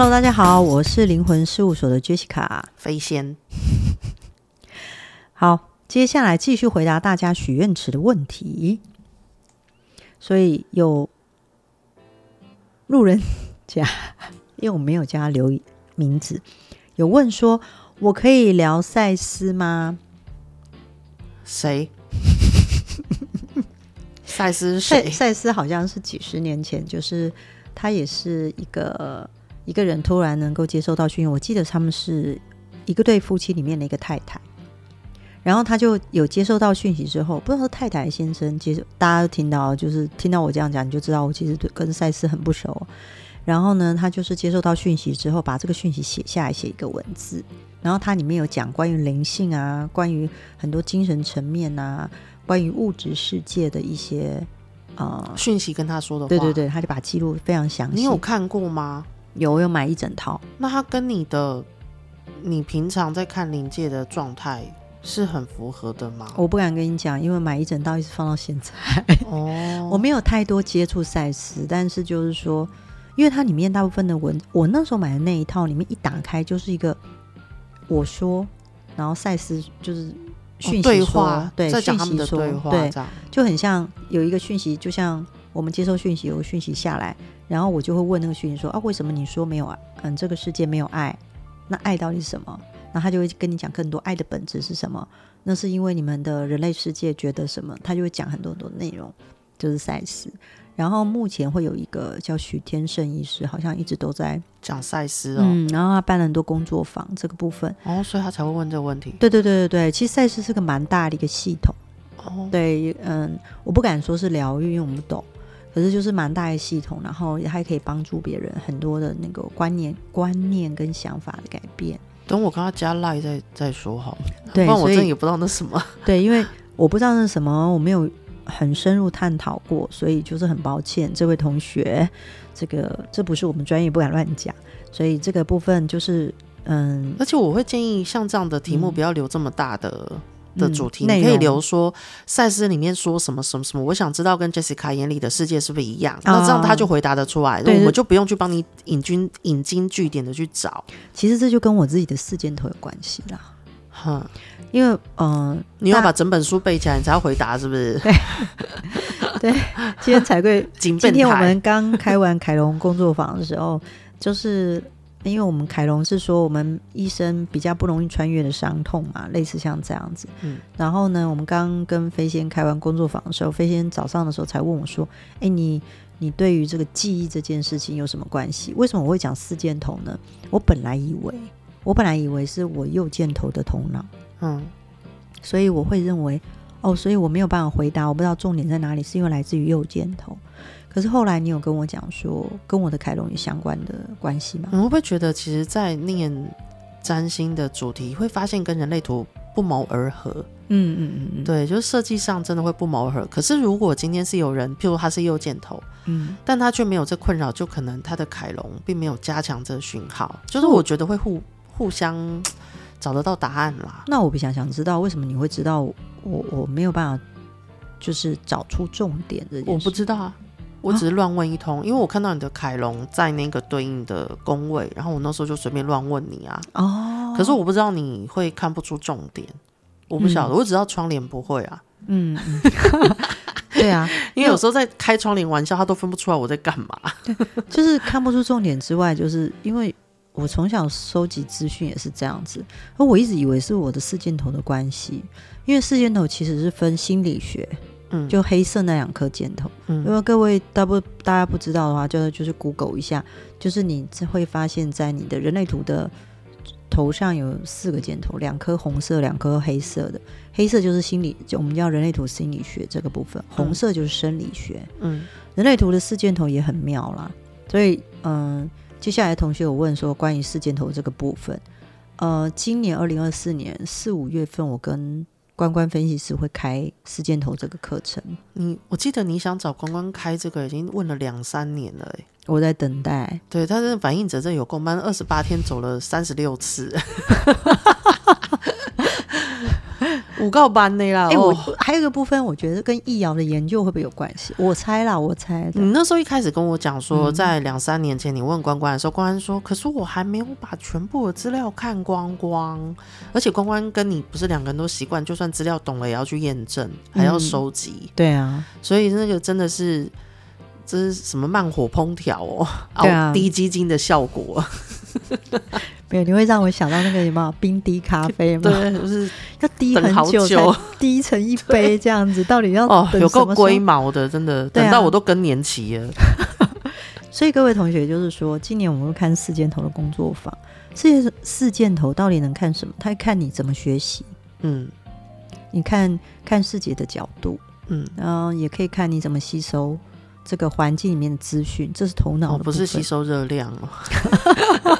Hello，大家好，我是灵魂事务所的 Jessica 飞仙。好，接下来继续回答大家许愿池的问题。所以有路人甲，因为我没有加他留名字，有问说：“我可以聊赛斯吗？”谁？赛斯谁？赛赛斯好像是几十年前，就是他也是一个。一个人突然能够接受到讯息，我记得他们是一个对夫妻里面的一个太太，然后他就有接受到讯息之后，不知道太太先生接受，大家都听到，就是听到我这样讲，你就知道我其实跟赛斯很不熟。然后呢，他就是接受到讯息之后，把这个讯息写下来，写一个文字，然后它里面有讲关于灵性啊，关于很多精神层面啊，关于物质世界的一些呃讯息跟他说的话，对对对，他就把记录非常详细。你有看过吗？有我有买一整套，那它跟你的你平常在看临界的状态是很符合的吗？我不敢跟你讲，因为买一整套一直放到现在。哦，我没有太多接触赛斯，但是就是说，因为它里面大部分的文，我那时候买的那一套里面一打开就是一个我说，然后赛斯就是讯息说、哦、对话，对，在讲他们的对话，对，就很像有一个讯息，就像我们接收讯息，有个讯息下来。然后我就会问那个讯息说啊，为什么你说没有啊？嗯，这个世界没有爱，那爱到底是什么？那他就会跟你讲更多爱的本质是什么？那是因为你们的人类世界觉得什么？他就会讲很多很多内容，就是赛斯。然后目前会有一个叫许天胜医师，好像一直都在讲赛斯哦。嗯，然后他办了很多工作坊这个部分哦，所以他才会问这个问题。对对对对对，其实赛斯是个蛮大的一个系统哦。对，嗯，我不敢说是疗愈，因为我们不懂。可是就是蛮大的系统，然后也还可以帮助别人很多的那个观念、观念跟想法的改变。等我跟他加赖再再说好。对，不然我真也不知道那什么。对，因为我不知道那什么，我没有很深入探讨过，所以就是很抱歉，这位同学，这个这不是我们专业，不敢乱讲。所以这个部分就是嗯，而且我会建议像这样的题目不要留这么大的。嗯的主题，嗯、你可以留说赛斯里面说什么什么什么，我想知道跟 Jessica 眼里的世界是不是一样？哦、那这样他就回答得出来，我们就不用去帮你引经引经据典的去找。其实这就跟我自己的四箭头有关系啦。哼，因为嗯、呃，你要把整本书背起来，你才要回答，是不是？对，对。今天才贵，今天我们刚开完凯龙工作坊的时候，就是。因为我们凯龙是说，我们医生比较不容易穿越的伤痛嘛，类似像这样子。嗯，然后呢，我们刚跟飞仙开完工作坊的时候，飞仙早上的时候才问我说：“哎，你你对于这个记忆这件事情有什么关系？为什么我会讲四箭头呢？我本来以为，我本来以为是我右箭头的头脑，嗯，所以我会认为，哦，所以我没有办法回答，我不知道重点在哪里，是因为来自于右箭头。”可是后来你有跟我讲说，跟我的凯龙有相关的关系吗？你会不会觉得，其实，在念占星的主题，会发现跟人类图不谋而合？嗯嗯嗯嗯，对，就是设计上真的会不谋而合。可是如果今天是有人，譬如他是右箭头，嗯，但他却没有这困扰，就可能他的凯龙并没有加强这个讯号。就是我觉得会互互相 找得到答案啦。那我比较想知道，为什么你会知道我我没有办法，就是找出重点的？我不知道啊。我只是乱问一通，啊、因为我看到你的凯龙在那个对应的宫位，然后我那时候就随便乱问你啊。哦，可是我不知道你会看不出重点，我不晓得，嗯、我只知道窗帘不会啊。嗯，嗯 对啊，因为有时候在开窗帘玩笑，他都分不出来我在干嘛。就是看不出重点之外，就是因为我从小收集资讯也是这样子，而我一直以为是我的四箭头的关系，因为四箭头其实是分心理学。嗯，就黑色那两颗箭头，嗯，因为各位大不大家不知道的话，就就是 Google 一下，就是你会发现在你的人类图的头上有四个箭头，两颗红色，两颗黑色的。黑色就是心理，就我们叫人类图心理学这个部分，红色就是生理学。嗯，人类图的四箭头也很妙啦，所以嗯，接下来同学有问说关于四箭头这个部分，呃，今年二零二四年四五月份，我跟关关分析师会开四箭头这个课程。你我记得你想找关关开这个，已经问了两三年了哎。我在等待。对，他的反应者这有够慢，二十八天走了三十六次。五告班的啦。哎、欸，我还有一个部分，我觉得跟易遥的研究会不会有关系？我猜啦，我猜。你那时候一开始跟我讲说，在两三年前你问关关的时候，关关说：“可是我还没有把全部的资料看光光，而且关关跟你不是两个人都习惯，就算资料懂了也要去验证，还要收集。嗯”对啊，所以那个真的是这是什么慢火烹调哦，对啊，低基金的效果。没有，你会让我想到那个什么冰滴咖啡吗？对，就是要滴很久才 滴成一杯这样子，到底要哦，有够龟毛的，真的，等到我都更年期了。所以各位同学，就是说，今年我们会看四箭头的工作坊，四四箭头到底能看什么？他看你怎么学习，嗯，你看看世界的角度，嗯，然后也可以看你怎么吸收这个环境里面的资讯，这是头脑、哦，不是吸收热量哦。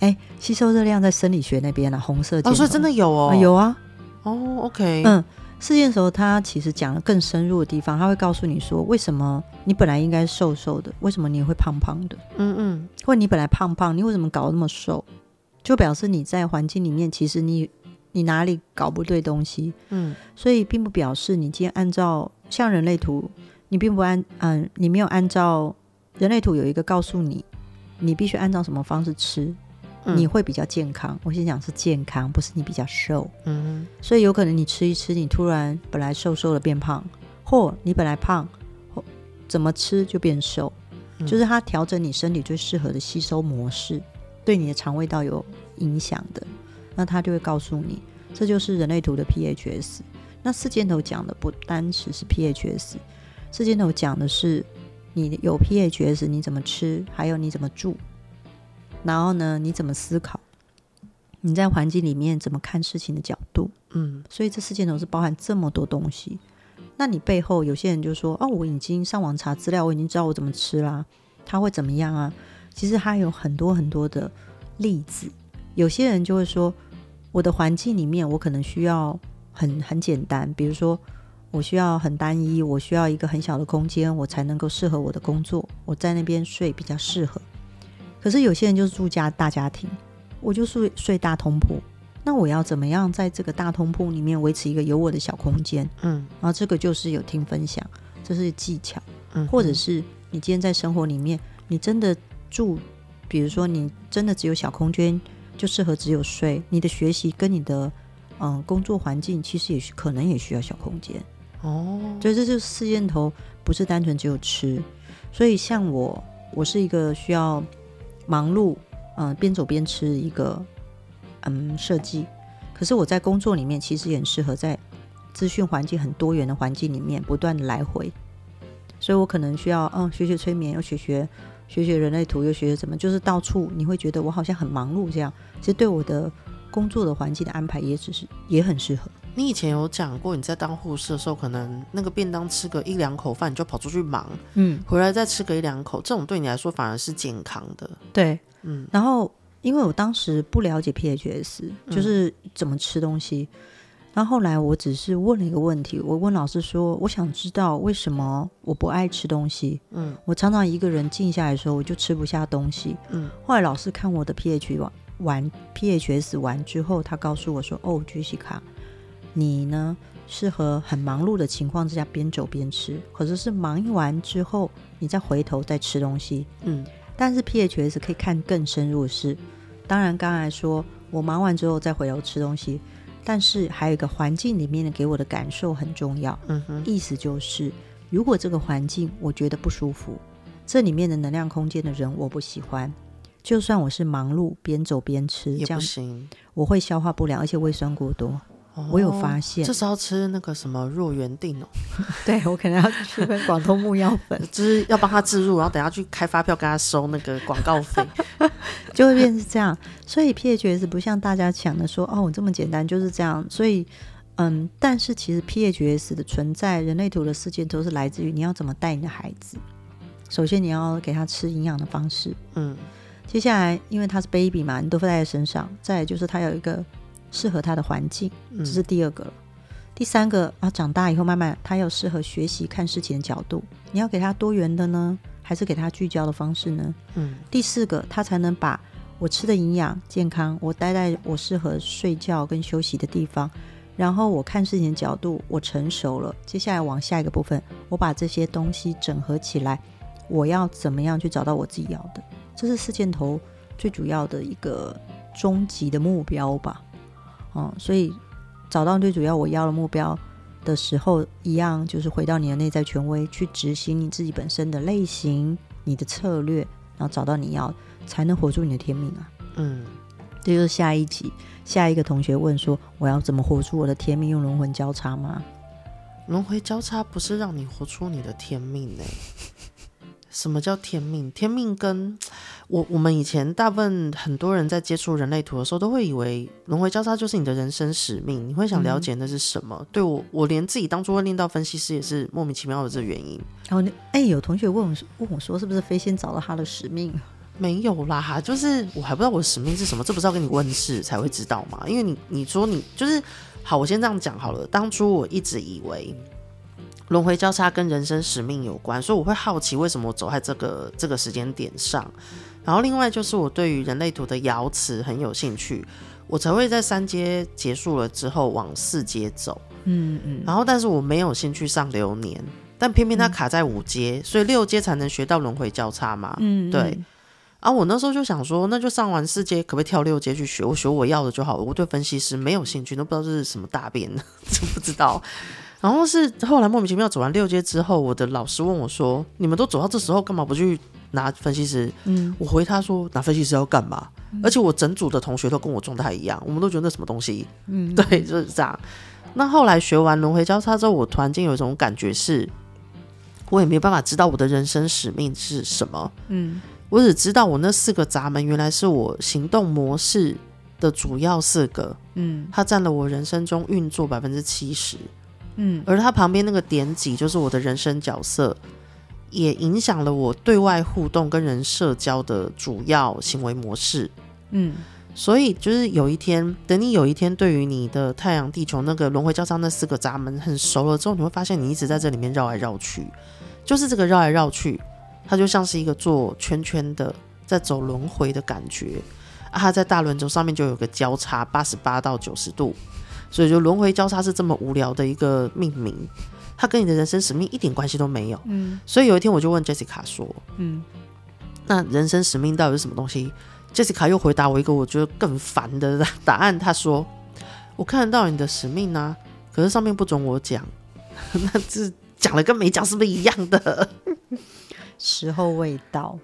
哎，吸收热量在生理学那边呢、啊，红色箭头。哦，所以真的有哦，啊有啊。哦，OK，嗯，试验的时候他其实讲了更深入的地方，他会告诉你说，为什么你本来应该瘦瘦的，为什么你会胖胖的？嗯嗯，或者你本来胖胖，你为什么搞那么瘦？就表示你在环境里面，其实你你哪里搞不对东西？嗯，所以并不表示你今天按照像人类图，你并不按嗯，你没有按照人类图有一个告诉你，你必须按照什么方式吃。你会比较健康，我先讲是健康，不是你比较瘦。嗯，所以有可能你吃一吃，你突然本来瘦瘦的变胖，或你本来胖，或怎么吃就变瘦，嗯，就是它调整你身体最适合的吸收模式，对你的肠胃道有影响的，那它就会告诉你，这就是人类图的 PHS。那四箭头讲的不单只是 PHS，四箭头讲的是你有 PHS 你怎么吃，还有你怎么住。然后呢，你怎么思考？你在环境里面怎么看事情的角度？嗯，所以这四件都是包含这么多东西。那你背后有些人就说：“哦，我已经上网查资料，我已经知道我怎么吃啦。”他会怎么样啊？其实他有很多很多的例子。有些人就会说：“我的环境里面，我可能需要很很简单，比如说我需要很单一，我需要一个很小的空间，我才能够适合我的工作。我在那边睡比较适合。”可是有些人就是住家大家庭，我就睡睡大通铺，那我要怎么样在这个大通铺里面维持一个有我的小空间？嗯，然后这个就是有听分享，这是技巧，嗯，或者是你今天在生活里面，你真的住，比如说你真的只有小空间，就适合只有睡，你的学习跟你的嗯工作环境其实也许可能也需要小空间。哦，所以这就是四箭头，不是单纯只有吃，所以像我，我是一个需要。忙碌，嗯、边走边吃一个，嗯，设计。可是我在工作里面其实也很适合在资讯环境很多元的环境里面不断的来回，所以我可能需要，嗯，学学催眠，又学学学学人类图，又学学什么，就是到处你会觉得我好像很忙碌这样。其实对我的工作的环境的安排也只是也很适合。你以前有讲过，你在当护士的时候，可能那个便当吃个一两口饭，你就跑出去忙，嗯，回来再吃个一两口，这种对你来说反而是健康的。对，嗯。然后因为我当时不了解 PHS，就是怎么吃东西，嗯、然后后来我只是问了一个问题，我问老师说，我想知道为什么我不爱吃东西，嗯，我常常一个人静下来的时候，我就吃不下东西，嗯。后来老师看我的 PH 完完 PHS 完之后，他告诉我说，哦，Jessica。你呢，适合很忙碌的情况之下边走边吃，可是是忙一完之后，你再回头再吃东西。嗯，但是 PHS 可以看更深入的是，当然刚才说我忙完之后再回头吃东西，但是还有一个环境里面的给我的感受很重要。嗯哼，意思就是如果这个环境我觉得不舒服，这里面的能量空间的人我不喜欢，就算我是忙碌边走边吃，这样，我会消化不良，而且胃酸过多。我有发现，这是要吃那个什么弱元定哦。对，我可能要去跟广东木药粉，就是要帮他置入，然后等下去开发票，跟他收那个广告费，就会变成这样。所以 PHS 不像大家想的说哦，这么简单就是这样。所以嗯，但是其实 PHS 的存在，人类图的世界都是来自于你要怎么带你的孩子。首先你要给他吃营养的方式，嗯，接下来因为他是 baby 嘛，你都会带在身上。再来就是他有一个。适合他的环境，这是第二个了。嗯、第三个啊，长大以后慢慢他要适合学习看事情的角度，你要给他多元的呢，还是给他聚焦的方式呢？嗯。第四个，他才能把我吃的营养健康，我待在我适合睡觉跟休息的地方，然后我看事情的角度，我成熟了，接下来往下一个部分，我把这些东西整合起来，我要怎么样去找到我自己要的？这是四箭头最主要的一个终极的目标吧。嗯，所以找到最主要我要的目标的时候，一样就是回到你的内在权威，去执行你自己本身的类型、你的策略，然后找到你要，才能活出你的天命啊。嗯。这就是下一集，下一个同学问说：“我要怎么活出我的天命？用轮回交叉吗？”轮回交叉不是让你活出你的天命呢？什么叫天命？天命跟 我我们以前大部分很多人在接触人类图的时候，都会以为轮回交叉就是你的人生使命。你会想了解那是什么？嗯、对我，我连自己当初会念到分析师也是莫名其妙的这个原因。然后，哎，有同学问我问我说：“是不是飞仙找到他的使命？”没有啦，就是我还不知道我的使命是什么，这不是要跟你问事才会知道吗？因为你你说你就是好，我先这样讲好了。当初我一直以为轮回交叉跟人生使命有关，所以我会好奇为什么我走在这个这个时间点上。然后另外就是我对于人类图的爻辞很有兴趣，我才会在三阶结束了之后往四阶走。嗯嗯。然后但是我没有兴趣上流年，但偏偏它卡在五阶，嗯、所以六阶才能学到轮回交叉嘛。嗯，对。啊，我那时候就想说，那就上完四阶，可不可以跳六阶去学？我学我要的就好了。我对分析师没有兴趣，都不知道这是什么大便，真不知道。然后是后来莫名其妙走完六阶之后，我的老师问我说：“你们都走到这时候，干嘛不去拿分析师？”嗯，我回他说：“拿分析师要干嘛？”嗯、而且我整组的同学都跟我状态一样，我们都觉得那什么东西。嗯，对，就是这样。那后来学完轮回交叉之后，我突然间有一种感觉是，我也没办法知道我的人生使命是什么。嗯。我只知道我那四个闸门原来是我行动模式的主要四个，嗯，它占了我人生中运作百分之七十，嗯，而它旁边那个点几就是我的人生角色，也影响了我对外互动跟人社交的主要行为模式，嗯，所以就是有一天，等你有一天对于你的太阳、地球那个轮回交叉那四个闸门很熟了之后，你会发现你一直在这里面绕来绕去，就是这个绕来绕去。它就像是一个做圈圈的，在走轮回的感觉啊！它在大轮轴上面就有个交叉，八十八到九十度，所以就轮回交叉是这么无聊的一个命名，它跟你的人生使命一点关系都没有。嗯，所以有一天我就问 Jessica 说：“嗯，那人生使命到底是什么东西？”Jessica 又回答我一个我觉得更烦的答案，她说：“我看得到你的使命呢、啊，可是上面不准我讲，那这讲了跟没讲是不是一样的？”时候未到，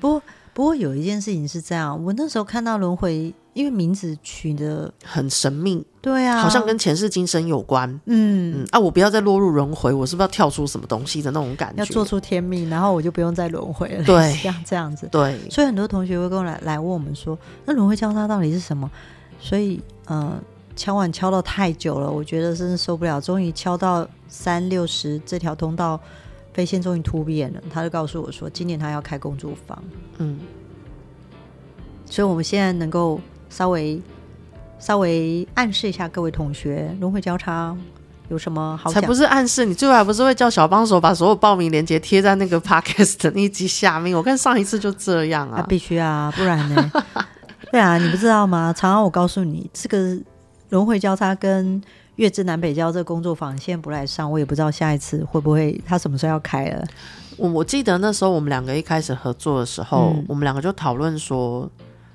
不过不过有一件事情是这样，我那时候看到轮回，因为名字取得很神秘，对啊，好像跟前世今生有关，嗯嗯啊，我不要再落入轮回，我是不是要跳出什么东西的那种感觉？要做出天命，然后我就不用再轮回了，对，这样这样子，对，所以很多同学会跟我来来问我们说，那轮回交叉到底是什么？所以嗯、呃，敲碗敲到太久了，我觉得真是受不了，终于敲到三六十这条通道。飞线终于突变了，他就告诉我说，今年他要开工作坊。嗯，所以我们现在能够稍微稍微暗示一下各位同学，轮回交叉有什么好？才不是暗示，你最后还不是会叫小帮手把所有报名链接贴在那个 podcast 的那一集下面？我看上一次就这样啊，啊必须啊，不然呢？对啊，你不知道吗？常常我告诉你，这个轮回交叉跟。月之南北交这个工作坊，现在不来上，我也不知道下一次会不会，他什么时候要开了。我我记得那时候我们两个一开始合作的时候，嗯、我们两个就讨论说，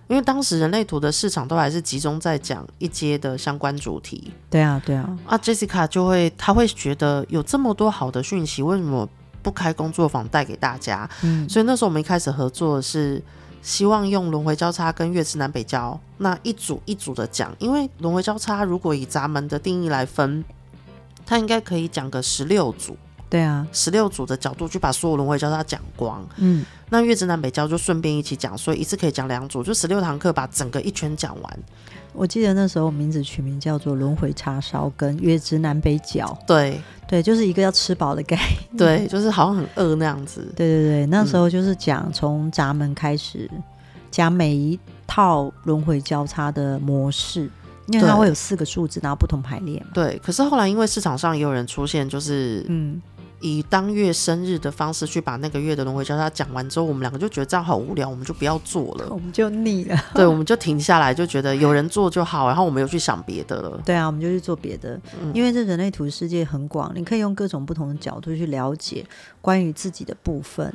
因为当时人类图的市场都还是集中在讲一阶的相关主题。对啊，对啊。啊，Jessica 就会，他会觉得有这么多好的讯息，为什么不开工作坊带给大家？嗯，所以那时候我们一开始合作是。希望用轮回交叉跟月之南北交那一组一组的讲，因为轮回交叉如果以闸门的定义来分，它应该可以讲个十六组。对啊，十六组的角度去把所有轮回交叉讲光。嗯，那月之南北交就顺便一起讲，所以一次可以讲两组，就十六堂课把整个一圈讲完。我记得那时候名字取名叫做轮回叉烧跟月之南北角。对对，就是一个要吃饱的概念。对，就是好像很饿那样子。对对对，那时候就是讲从闸门开始讲每一套轮回交叉的模式，因为它会有四个数字，然后不同排列嘛。对，可是后来因为市场上也有人出现，就是嗯。以当月生日的方式去把那个月的轮回交叉讲完之后，我们两个就觉得这样好无聊，我们就不要做了，我们就腻了。对，我们就停下来，就觉得有人做就好，然后我们又去想别的了。对啊，我们就去做别的，嗯、因为这人类图世界很广，你可以用各种不同的角度去了解关于自己的部分。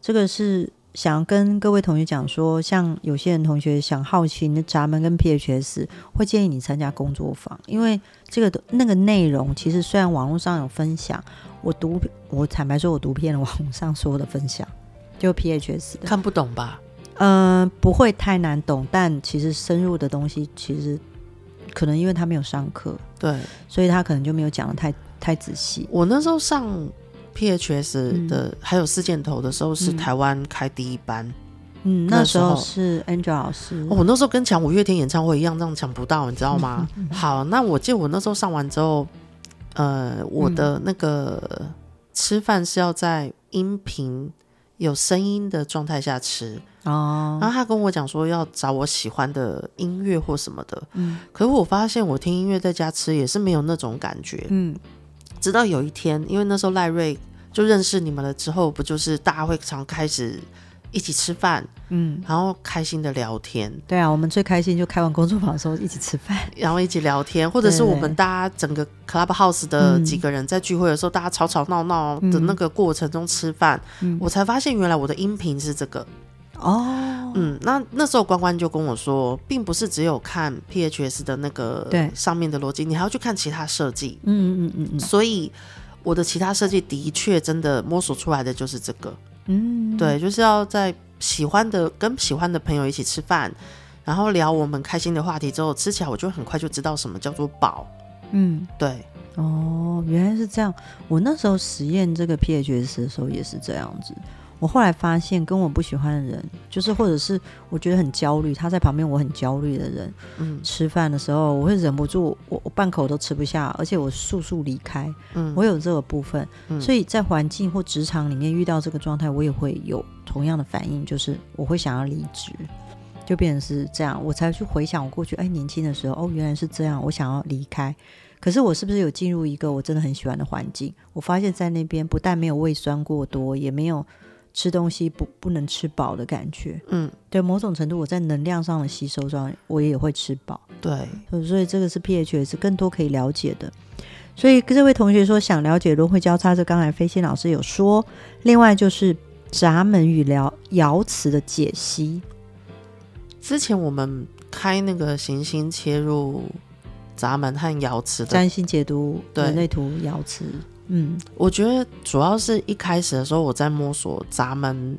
这个是。想跟各位同学讲说，像有些人同学想好奇你的闸门跟 PHS，会建议你参加工作坊，因为这个那个内容其实虽然网络上有分享，我读我坦白说，我读遍了网上所有的分享，就 PHS 的看不懂吧？嗯、呃，不会太难懂，但其实深入的东西，其实可能因为他没有上课，对，所以他可能就没有讲的太太仔细。我那时候上。PHS 的、嗯、还有四箭头的时候是台湾开第一班，嗯，那时候是 Angel 老师。哦，我那时候跟抢五月天演唱会一样，这样抢不到，你知道吗？好，那我记得我那时候上完之后，呃，我的那个吃饭是要在音频有声音的状态下吃哦。然后他跟我讲说要找我喜欢的音乐或什么的，嗯，可是我发现我听音乐在家吃也是没有那种感觉，嗯。直到有一天，因为那时候赖瑞就认识你们了之后，不就是大家会常开始一起吃饭，嗯，然后开心的聊天。对啊，我们最开心就开完工作坊的时候一起吃饭，然后一起聊天，或者是我们大家整个 Clubhouse 的几个人在聚会的时候，嗯、大家吵吵闹闹的那个过程中吃饭，嗯、我才发现原来我的音频是这个。哦，嗯，那那时候关关就跟我说，并不是只有看 PHS 的那个上面的逻辑，你还要去看其他设计。嗯嗯嗯嗯。所以我的其他设计的确真的摸索出来的就是这个。嗯，对，就是要在喜欢的跟喜欢的朋友一起吃饭，然后聊我们开心的话题之后，吃起来我就很快就知道什么叫做饱。嗯，对。哦，原来是这样。我那时候实验这个 PHS 的时候也是这样子。我后来发现，跟我不喜欢的人，就是或者是我觉得很焦虑，他在旁边我很焦虑的人，嗯，吃饭的时候我会忍不住，我我半口都吃不下，而且我速速离开，嗯，我有这个部分，嗯，所以在环境或职场里面遇到这个状态，我也会有同样的反应，就是我会想要离职，就变成是这样，我才去回想我过去，哎，年轻的时候，哦，原来是这样，我想要离开，可是我是不是有进入一个我真的很喜欢的环境？我发现，在那边不但没有胃酸过多，也没有。吃东西不不能吃饱的感觉，嗯，对，某种程度我在能量上的吸收上，我也会吃饱，对，所以这个是 PHS 更多可以了解的。所以跟这位同学说，想了解轮回交叉，这刚才飞仙老师有说，另外就是闸门与爻爻辞的解析。之前我们开那个行星切入闸门和爻辞的占星解读人类图爻辞。嗯，我觉得主要是一开始的时候我在摸索闸门，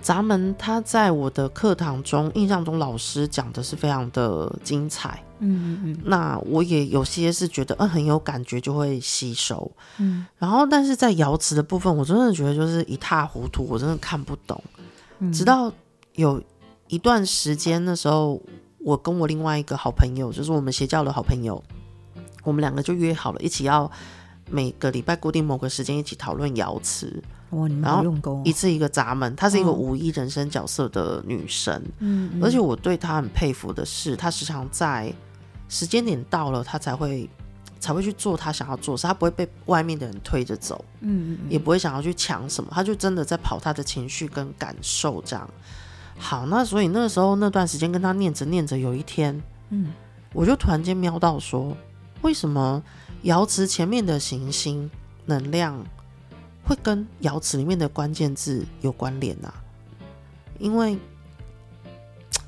闸门它在我的课堂中，印象中老师讲的是非常的精彩，嗯嗯嗯，那我也有些是觉得嗯很有感觉就会吸收，嗯，然后但是在瑶池的部分，我真的觉得就是一塌糊涂，我真的看不懂，嗯，直到有一段时间的时候，我跟我另外一个好朋友，就是我们邪教的好朋友，我们两个就约好了一起要。每个礼拜固定某个时间一起讨论瑶池，哇，你们好用功哦，一次一个闸门，她是一个五一人生角色的女神，嗯，而且我对她很佩服的是，她时常在时间点到了，她才会才会去做她想要做的事，她不会被外面的人推着走，嗯，也不会想要去抢什么，她就真的在跑她的情绪跟感受这样。好，那所以那个时候那段时间跟她念着念着，有一天，嗯，我就突然间瞄到说，为什么？瑶池前面的行星能量会跟瑶池里面的关键字有关联啊，因为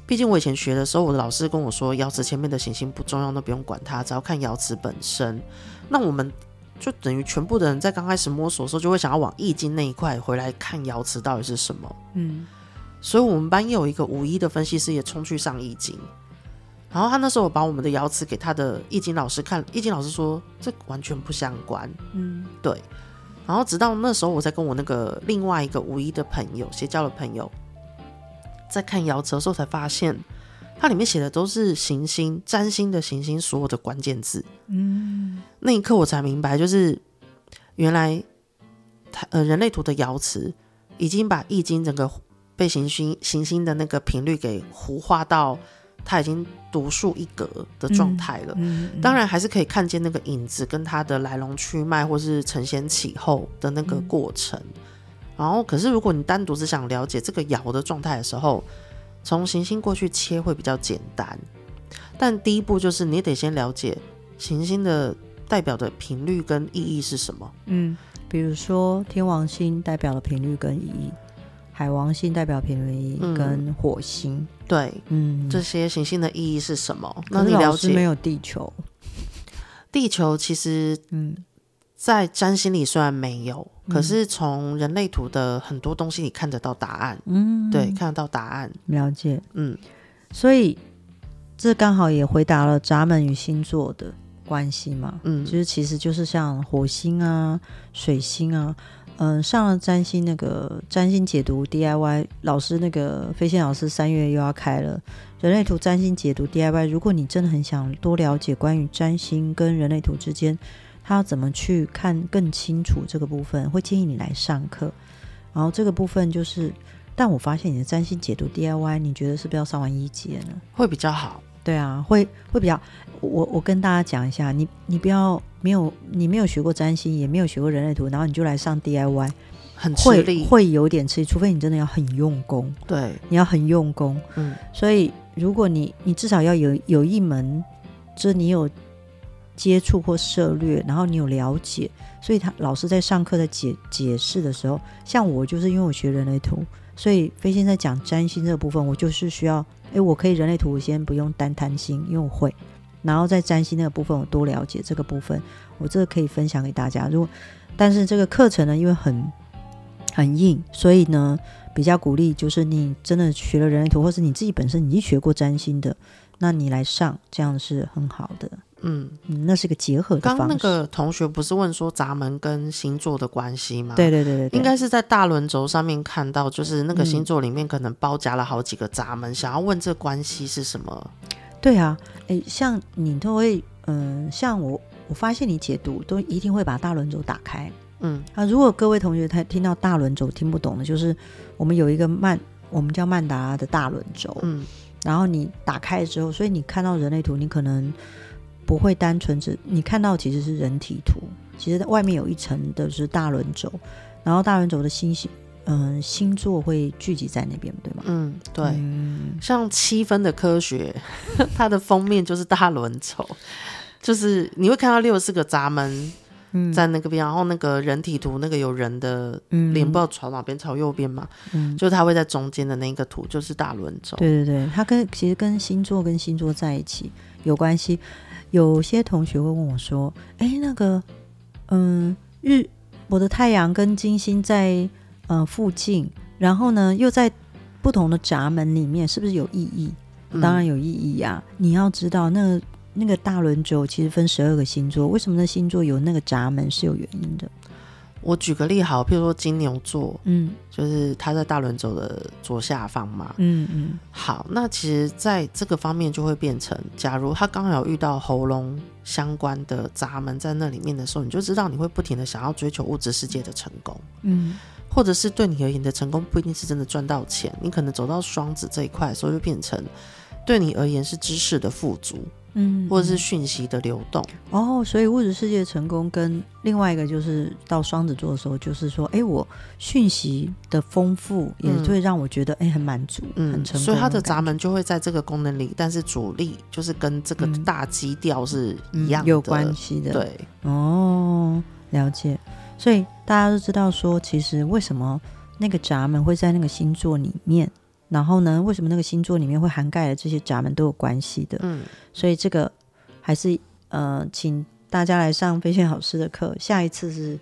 毕竟我以前学的时候，我的老师跟我说，瑶池前面的行星不重要，都不用管它，只要看瑶池本身。那我们就等于全部的人在刚开始摸索的时候，就会想要往易经那一块回来看瑶池到底是什么。嗯，所以我们班有一个五一的分析师也冲去上易经。然后他那时候把我们的爻辞给他的易经老师看，易经老师说这完全不相关。嗯，对。然后直到那时候，我才跟我那个另外一个五一的朋友，结交的朋友，在看爻辞的时候，才发现它里面写的都是行星、占星的行星所有的关键字。嗯，那一刻我才明白，就是原来他呃人类图的爻辞已经把易经整个被行星行星的那个频率给糊化到。他已经独树一格的状态了。嗯嗯、当然还是可以看见那个影子跟它的来龙去脉，或是承先启后的那个过程。嗯、然后，可是如果你单独只想了解这个爻的状态的时候，从行星过去切会比较简单。但第一步就是你得先了解行星的代表的频率跟意义是什么。嗯，比如说天王星代表的频率跟意义。海王星代表频率跟火星，嗯、对，嗯，这些行星的意义是什么？那你了解没有地球？地球其实，嗯，在占星里虽然没有，嗯、可是从人类图的很多东西你看得到答案，嗯，对，看得到答案，了解，嗯，所以这刚好也回答了闸门与星座的关系嘛，嗯，就是其实就是像火星啊、水星啊。嗯，上了占星那个占星解读 DIY 老师，那个飞仙老师三月又要开了人类图占星解读 DIY。如果你真的很想多了解关于占星跟人类图之间，他要怎么去看更清楚这个部分，会建议你来上课。然后这个部分就是，但我发现你的占星解读 DIY，你觉得是不是要上完一节呢？会比较好。对啊，会会比较。我我跟大家讲一下，你你不要没有你没有学过占星，也没有学过人类图，然后你就来上 DIY，很吃力，会会有点吃力，除非你真的要很用功。对，你要很用功。嗯，所以如果你你至少要有有一门，就是你有接触或涉略，然后你有了解，所以他老师在上课在解解释的时候，像我就是因为我学人类图，所以飞仙在讲占星这个部分，我就是需要。诶，我可以人类图，先不用单贪心，因为我会。然后在占星那个部分，我多了解这个部分，我这个可以分享给大家。如果但是这个课程呢，因为很很硬，所以呢，比较鼓励就是你真的学了人类图，或是你自己本身已经学过占星的，那你来上，这样是很好的。嗯，嗯，那是个结合的方式。刚那个同学不是问说闸门跟星座的关系吗？对对对对，对，应该是在大轮轴上面看到，就是那个星座里面可能包夹了好几个闸门，嗯、想要问这关系是什么？对啊，哎，像你都会，嗯、呃，像我，我发现你解读都一定会把大轮轴打开。嗯，啊，如果各位同学他听到大轮轴听不懂的，就是我们有一个曼，我们叫曼达拉的大轮轴。嗯，然后你打开之后，所以你看到人类图，你可能。不会单纯只你看到其实是人体图，其实外面有一层的是大轮轴，然后大轮轴的星星，嗯、呃，星座会聚集在那边，对吗？嗯，对。嗯、像七分的科学，它的封面就是大轮轴，就是你会看到六十四个闸门在那个边，嗯、然后那个人体图那个有人的脸，不知道朝哪边，朝右边嘛，嗯，就是它会在中间的那个图就是大轮轴。对对对，它跟其实跟星座跟星座在一起有关系。有些同学会问我说：“哎，那个，嗯，日我的太阳跟金星在呃附近，然后呢又在不同的闸门里面，是不是有意义？嗯、当然有意义呀、啊！你要知道，那个那个大轮轴其实分十二个星座，为什么那星座有那个闸门是有原因的。”我举个例好，譬如说金牛座，嗯，就是他在大轮轴的左下方嘛，嗯嗯。好，那其实在这个方面就会变成，假如他刚好有遇到喉咙相关的闸门在那里面的时候，你就知道你会不停的想要追求物质世界的成功，嗯，或者是对你而言的成功不一定是真的赚到钱，你可能走到双子这一块，所以就变成对你而言是知识的富足。嗯，或者是讯息的流动哦，所以物质世界成功跟另外一个就是到双子座的时候，就是说，哎，我讯息的丰富也会让我觉得，哎、嗯，很满足，嗯，很成功。所以它的闸门就会在这个功能里，但是主力就是跟这个大基调是一样有关系的。对，哦，了解。所以大家都知道说，其实为什么那个闸门会在那个星座里面？然后呢，为什么那个星座里面会涵盖的这些闸门都有关系的？嗯，所以这个还是呃，请大家来上飞仙老师的课。下一次是，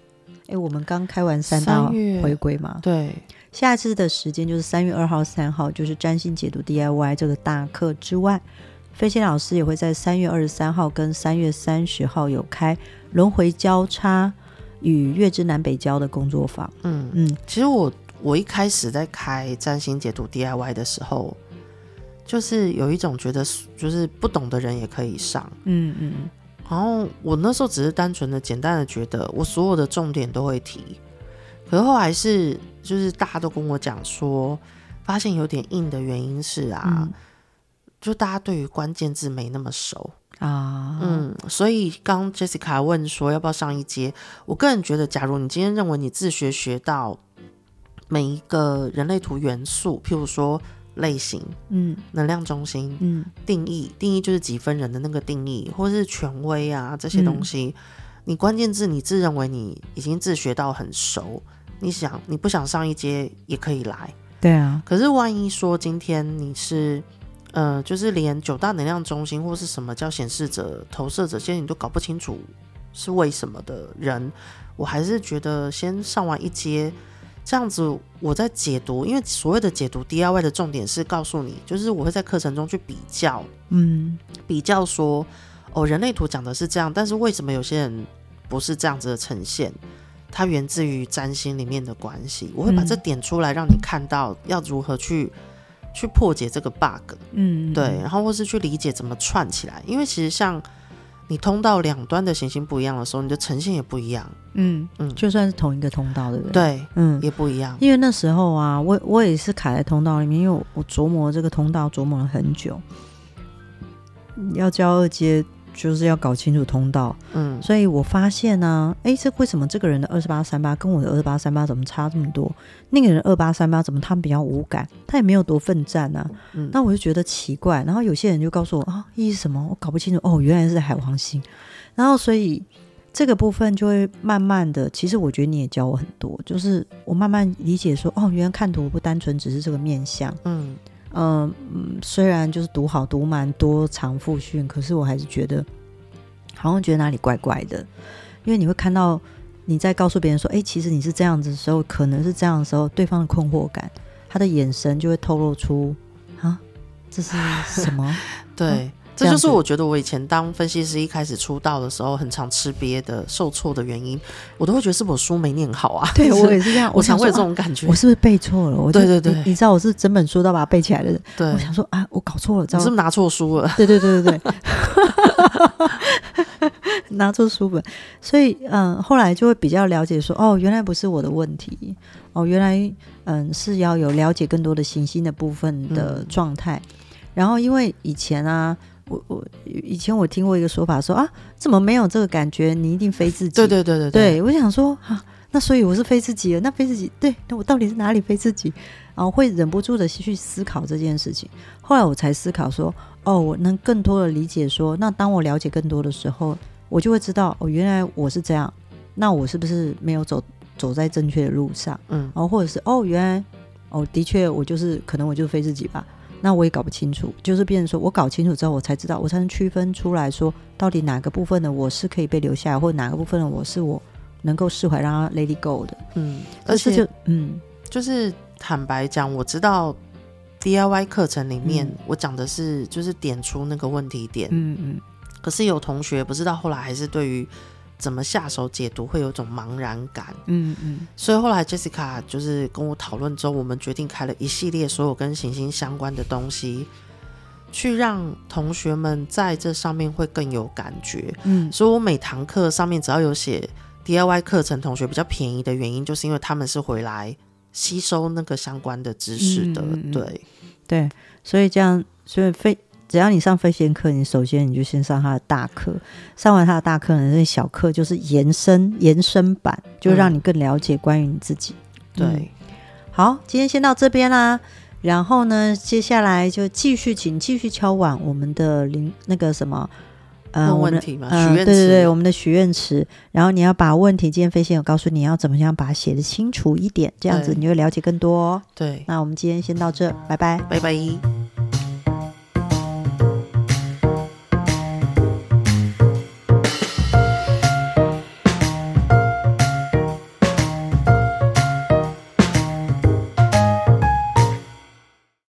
哎，我们刚开完三大回归嘛？对，下一次的时间就是三月二号、三号，就是占星解读 DIY 这个大课之外，飞仙老师也会在三月二十三号跟三月三十号有开轮回交叉与月之南北交的工作坊。嗯嗯，其实我。我一开始在开占星解读 DIY 的时候，就是有一种觉得，就是不懂的人也可以上，嗯嗯。然后我那时候只是单纯的、简单的觉得，我所有的重点都会提。可是后来是，就是大家都跟我讲说，发现有点硬的原因是啊，就大家对于关键字没那么熟啊。嗯，所以刚 Jessica 问说要不要上一阶，我个人觉得，假如你今天认为你自学学到每一个人类图元素，譬如说类型，嗯，能量中心，嗯，定义，定义就是几分人的那个定义，或是权威啊这些东西，嗯、你关键字你自认为你已经自学到很熟，你想你不想上一阶也可以来。对啊，可是万一说今天你是，呃，就是连九大能量中心或是什么叫显示者、投射者，现在你都搞不清楚是为什么的人，我还是觉得先上完一阶，这样子我在解读，因为所谓的解读 DIY 的重点是告诉你，就是我会在课程中去比较，嗯，比较说，哦，人类图讲的是这样，但是为什么有些人不是这样子的呈现？它源自于占星里面的关系，我会把这点出来，让你看到要如何去、嗯、去破解这个 bug，嗯，对，然后或是去理解怎么串起来，因为其实像你通道两端的行星不一样的时候，你的呈现也不一样，嗯嗯，就算是同一个通道，对不对？对，嗯，也不一样。因为那时候啊，我我也是卡在通道里面，因为我我琢磨这个通道琢磨了很久，要交二阶。就是要搞清楚通道，嗯，所以我发现呢、啊，哎，这为什么这个人的二十八三八跟我的二十八三八怎么差这么多？那个人二八三八怎么他们比较无感？他也没有多奋战呢、啊？嗯，那我就觉得奇怪。然后有些人就告诉我啊，意义是什么？我搞不清楚。哦，原来是海王星。然后所以这个部分就会慢慢的，其实我觉得你也教我很多，就是我慢慢理解说，哦，原来看图不单纯只是这个面相，嗯。嗯，虽然就是读好读满多长复训，可是我还是觉得好像觉得哪里怪怪的，因为你会看到你在告诉别人说，哎、其实你是这样子的时候，可能是这样的时候，对方的困惑感，他的眼神就会透露出啊，这是什么？对。这就是我觉得我以前当分析师一开始出道的时候很常吃瘪的受挫的原因，我都会觉得是我书没念好啊。对我也是这样，我常会有这种感觉，我是不是背错了？我对对对，你知道我是整本书都把它背起来的人。对，我想说啊，我搞错了，你是不是拿错书了？对对对对对，拿错书本。所以嗯，后来就会比较了解说，哦，原来不是我的问题，哦，原来嗯是要有了解更多的行星的部分的状态。嗯、然后因为以前啊。我我以前我听过一个说法说啊，怎么没有这个感觉？你一定非自己。对对对对对，对我想说啊，那所以我是非自己了。那非自己，对，那我到底是哪里非自己？然后会忍不住的去思考这件事情。后来我才思考说，哦，我能更多的理解说，那当我了解更多的时候，我就会知道哦，原来我是这样。那我是不是没有走走在正确的路上？嗯，然后或者是哦，原来哦，的确我就是可能我就是非自己吧。那我也搞不清楚，就是变成说我搞清楚之后，我才知道，我才能区分出来说，到底哪个部分的我是可以被留下来，或者哪个部分的我是我能够释怀，让他 let it go 的。嗯，而且就嗯，就是坦白讲，我知道 DIY 课程里面、嗯、我讲的是就是点出那个问题点。嗯嗯。可是有同学不知道后来还是对于。怎么下手解读会有种茫然感，嗯嗯，所以后来 Jessica 就是跟我讨论之后，我们决定开了一系列所有跟行星相关的东西，去让同学们在这上面会更有感觉，嗯，所以我每堂课上面只要有写 DIY 课程，同学比较便宜的原因，就是因为他们是回来吸收那个相关的知识的，嗯嗯嗯。对。对，所以这样，所以非。只要你上飞行课，你首先你就先上他的大课，上完他的大课呢，那小课就是延伸延伸版，就让你更了解关于你自己。对、嗯，好，今天先到这边啦，然后呢，接下来就继续，请继续敲碗我们的灵那个什么，呃，问问题嘛，呃、对对对，我们的许愿池，然后你要把问题，今天飞仙有告诉你要怎么样把它写得清楚一点，这样子你会了解更多、哦。对，那我们今天先到这，拜拜，拜拜。